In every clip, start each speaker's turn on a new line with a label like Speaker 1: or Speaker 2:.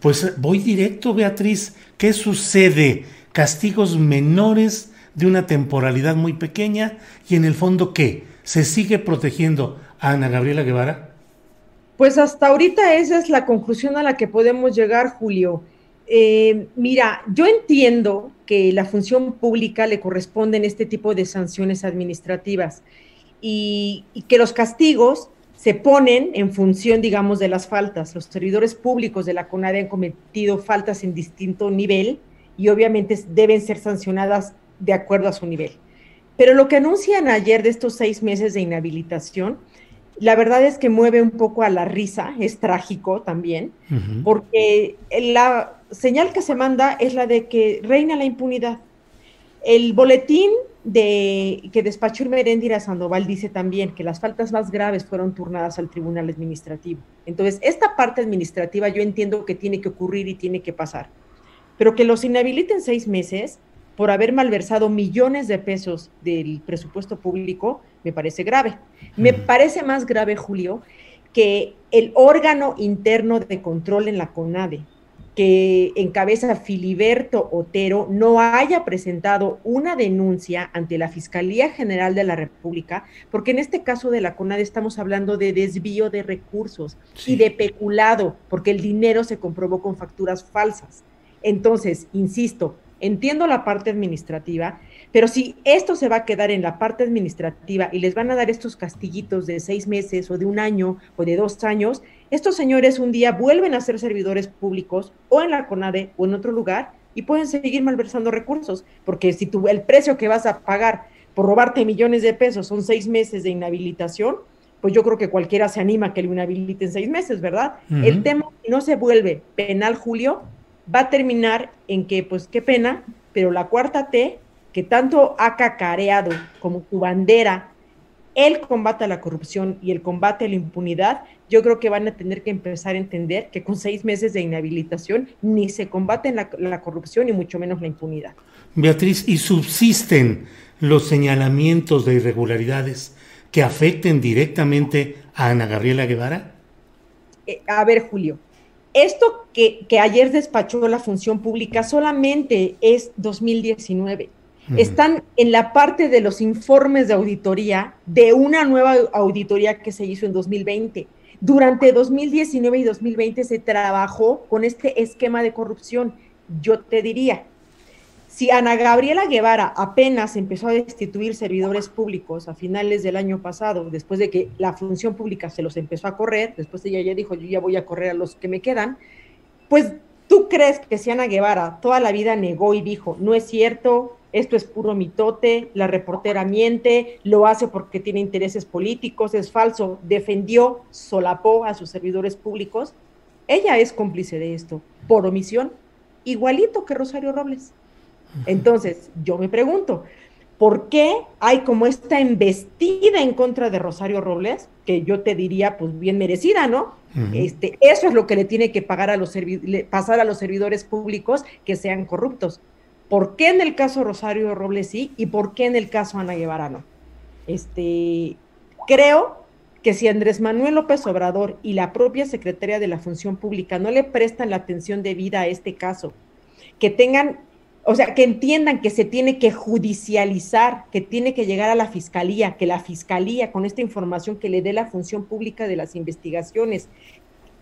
Speaker 1: pues voy directo, Beatriz. ¿Qué sucede? Castigos menores de una temporalidad muy pequeña y en el fondo, ¿qué? ¿Se sigue protegiendo a Ana Gabriela Guevara?
Speaker 2: Pues hasta ahorita esa es la conclusión a la que podemos llegar, Julio. Eh, mira, yo entiendo que la función pública le corresponden este tipo de sanciones administrativas y, y que los castigos se ponen en función, digamos, de las faltas. Los servidores públicos de la CONADE han cometido faltas en distinto nivel y obviamente deben ser sancionadas de acuerdo a su nivel. Pero lo que anuncian ayer de estos seis meses de inhabilitación, la verdad es que mueve un poco a la risa, es trágico también, porque la señal que se manda es la de que reina la impunidad. El boletín de que despachó Merendira Sandoval dice también que las faltas más graves fueron turnadas al Tribunal Administrativo. Entonces, esta parte administrativa yo entiendo que tiene que ocurrir y tiene que pasar, pero que los inhabiliten seis meses por haber malversado millones de pesos del presupuesto público, me parece grave. Me parece más grave, Julio, que el órgano interno de control en la CONADE, que encabeza Filiberto Otero no haya presentado una denuncia ante la Fiscalía General de la República, porque en este caso de la CONADE estamos hablando de desvío de recursos sí. y de peculado, porque el dinero se comprobó con facturas falsas. Entonces, insisto, entiendo la parte administrativa, pero si esto se va a quedar en la parte administrativa y les van a dar estos castillitos de seis meses o de un año o de dos años, estos señores un día vuelven a ser servidores públicos o en la CONADE o en otro lugar y pueden seguir malversando recursos, porque si tú, el precio que vas a pagar por robarte millones de pesos son seis meses de inhabilitación, pues yo creo que cualquiera se anima a que lo inhabiliten seis meses, ¿verdad? Uh -huh. El tema no se vuelve penal, Julio, va a terminar en que, pues qué pena, pero la cuarta T, que tanto ha cacareado como tu bandera el combate a la corrupción y el combate a la impunidad, yo creo que van a tener que empezar a entender que con seis meses de inhabilitación ni se combate la, la corrupción y mucho menos la impunidad.
Speaker 1: Beatriz, ¿y subsisten los señalamientos de irregularidades que afecten directamente a Ana Gabriela Guevara?
Speaker 2: Eh, a ver, Julio, esto que, que, ayer despachó la función pública solamente es 2019. Están en la parte de los informes de auditoría de una nueva auditoría que se hizo en 2020. Durante 2019 y 2020 se trabajó con este esquema de corrupción. Yo te diría, si Ana Gabriela Guevara apenas empezó a destituir servidores públicos a finales del año pasado, después de que la función pública se los empezó a correr, después ella ya dijo, yo ya voy a correr a los que me quedan, pues tú crees que si Ana Guevara toda la vida negó y dijo, no es cierto, esto es puro mitote, la reportera miente, lo hace porque tiene intereses políticos, es falso, defendió, solapó a sus servidores públicos, ella es cómplice de esto, por omisión, igualito que Rosario Robles. Entonces, yo me pregunto, ¿por qué hay como esta embestida en contra de Rosario Robles? Que yo te diría, pues bien merecida, ¿no? Uh -huh. este, eso es lo que le tiene que pagar a los pasar a los servidores públicos que sean corruptos. ¿Por qué en el caso Rosario Robles sí y por qué en el caso Ana Guevara no? Este, creo que si Andrés Manuel López Obrador y la propia Secretaría de la Función Pública no le prestan la atención debida a este caso, que tengan, o sea, que entiendan que se tiene que judicializar, que tiene que llegar a la Fiscalía, que la Fiscalía, con esta información que le dé la Función Pública de las investigaciones,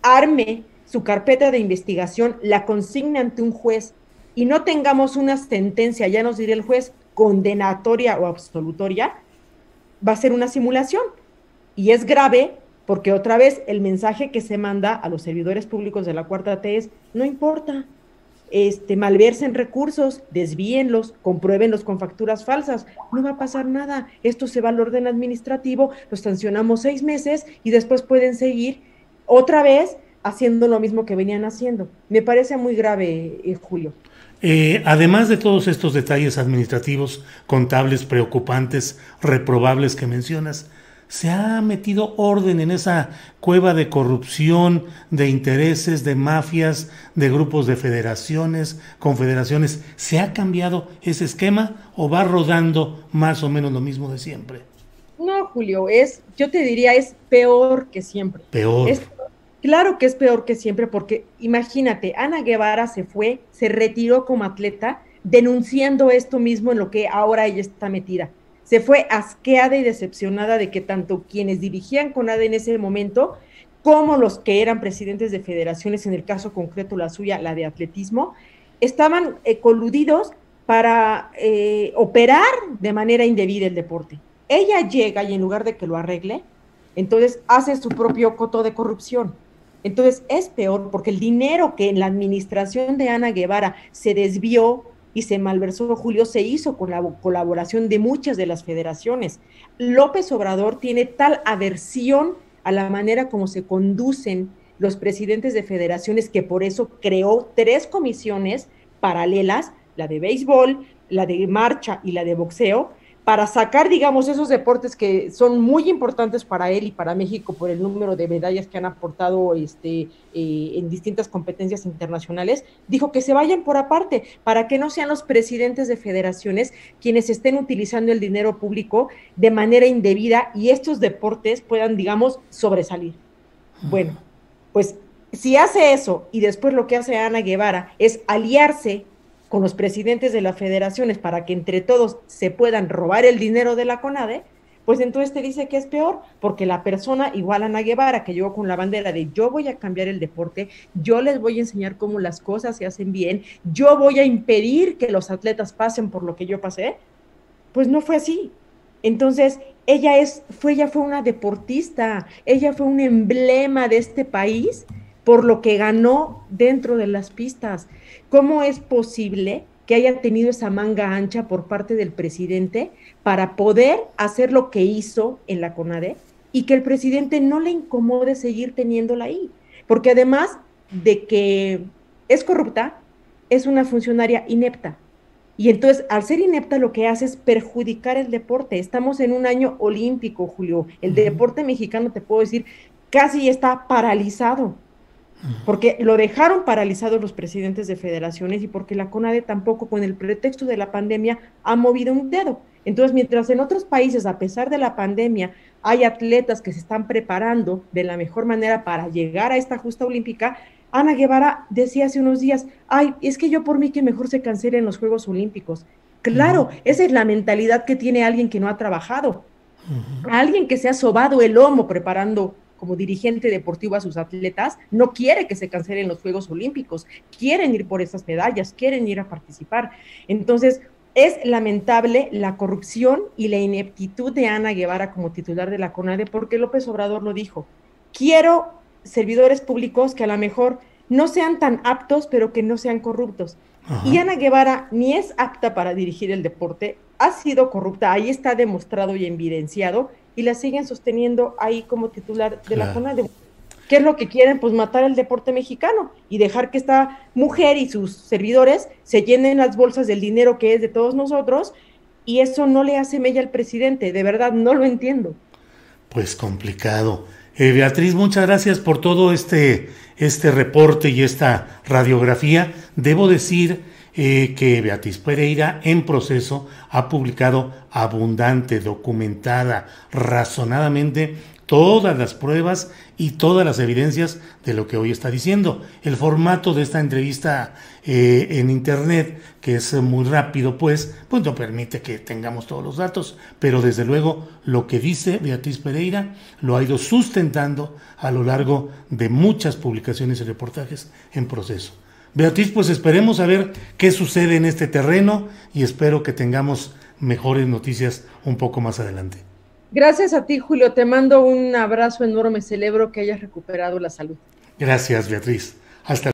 Speaker 2: arme su carpeta de investigación, la consigne ante un juez y no tengamos una sentencia, ya nos dirá el juez, condenatoria o absolutoria, va a ser una simulación. Y es grave porque otra vez el mensaje que se manda a los servidores públicos de la cuarta T es, no importa, este, malversen recursos, desvíenlos, compruébenlos con facturas falsas, no va a pasar nada, esto se va al orden administrativo, los sancionamos seis meses y después pueden seguir otra vez haciendo lo mismo que venían haciendo. Me parece muy grave, eh, Julio.
Speaker 1: Eh, además de todos estos detalles administrativos, contables, preocupantes, reprobables que mencionas, se ha metido orden en esa cueva de corrupción, de intereses, de mafias, de grupos de federaciones, confederaciones. ¿Se ha cambiado ese esquema o va rodando más o menos lo mismo de siempre?
Speaker 2: No, Julio, es, yo te diría, es peor que siempre.
Speaker 1: Peor.
Speaker 2: Claro que es peor que siempre, porque imagínate, Ana Guevara se fue, se retiró como atleta, denunciando esto mismo en lo que ahora ella está metida se fue asqueada y decepcionada de que tanto quienes dirigían CONADE en ese momento como los que eran presidentes de federaciones, en el caso concreto la suya, la de atletismo, estaban eh, coludidos para eh, operar de manera indebida el deporte. Ella llega y en lugar de que lo arregle, entonces hace su propio coto de corrupción. Entonces es peor porque el dinero que en la administración de Ana Guevara se desvió y se malversó Julio, se hizo con la colaboración de muchas de las federaciones. López Obrador tiene tal aversión a la manera como se conducen los presidentes de federaciones que por eso creó tres comisiones paralelas, la de béisbol, la de marcha y la de boxeo, para sacar, digamos, esos deportes que son muy importantes para él y para México por el número de medallas que han aportado este, eh, en distintas competencias internacionales, dijo que se vayan por aparte, para que no sean los presidentes de federaciones quienes estén utilizando el dinero público de manera indebida y estos deportes puedan, digamos, sobresalir. Bueno, pues si hace eso y después lo que hace Ana Guevara es aliarse con los presidentes de las federaciones para que entre todos se puedan robar el dinero de la CONADE, pues entonces te dice que es peor, porque la persona igual a Ana Guevara, que llegó con la bandera de yo voy a cambiar el deporte, yo les voy a enseñar cómo las cosas se hacen bien, yo voy a impedir que los atletas pasen por lo que yo pasé, pues no fue así. Entonces, ella es, fue, ella fue una deportista, ella fue un emblema de este país por lo que ganó dentro de las pistas. ¿Cómo es posible que haya tenido esa manga ancha por parte del presidente para poder hacer lo que hizo en la CONADE y que el presidente no le incomode seguir teniéndola ahí? Porque además de que es corrupta, es una funcionaria inepta. Y entonces, al ser inepta, lo que hace es perjudicar el deporte. Estamos en un año olímpico, Julio. El deporte mexicano, te puedo decir, casi está paralizado porque lo dejaron paralizado los presidentes de federaciones y porque la CONADE tampoco con el pretexto de la pandemia ha movido un dedo. Entonces, mientras en otros países, a pesar de la pandemia, hay atletas que se están preparando de la mejor manera para llegar a esta justa olímpica, Ana Guevara decía hace unos días, ay, es que yo por mí que mejor se cancelen los Juegos Olímpicos. Claro, esa es la mentalidad que tiene alguien que no ha trabajado, alguien que se ha sobado el lomo preparando como dirigente deportivo a sus atletas, no quiere que se cancelen los Juegos Olímpicos, quieren ir por esas medallas, quieren ir a participar. Entonces, es lamentable la corrupción y la ineptitud de Ana Guevara como titular de la CONADE, porque López Obrador lo dijo. Quiero servidores públicos que a lo mejor no sean tan aptos, pero que no sean corruptos. Y Ana Guevara ni es apta para dirigir el deporte, ha sido corrupta, ahí está demostrado y evidenciado, y la siguen sosteniendo ahí como titular de la CONADE. ¿Qué es lo que quieren? Pues matar el deporte mexicano y dejar que esta mujer y sus servidores se llenen las bolsas del dinero que es de todos nosotros y eso no le hace mella al presidente, de verdad no lo entiendo.
Speaker 1: Pues complicado. Eh, Beatriz, muchas gracias por todo este, este reporte y esta radiografía. Debo decir eh, que Beatriz Pereira en proceso ha publicado abundante, documentada, razonadamente todas las pruebas y todas las evidencias de lo que hoy está diciendo. El formato de esta entrevista eh, en Internet, que es muy rápido, pues, pues no permite que tengamos todos los datos, pero desde luego lo que dice Beatriz Pereira lo ha ido sustentando a lo largo de muchas publicaciones y reportajes en proceso. Beatriz, pues esperemos a ver qué sucede en este terreno y espero que tengamos mejores noticias un poco más adelante.
Speaker 2: Gracias a ti, Julio. Te mando un abrazo enorme. Celebro que hayas recuperado la salud.
Speaker 1: Gracias, Beatriz. Hasta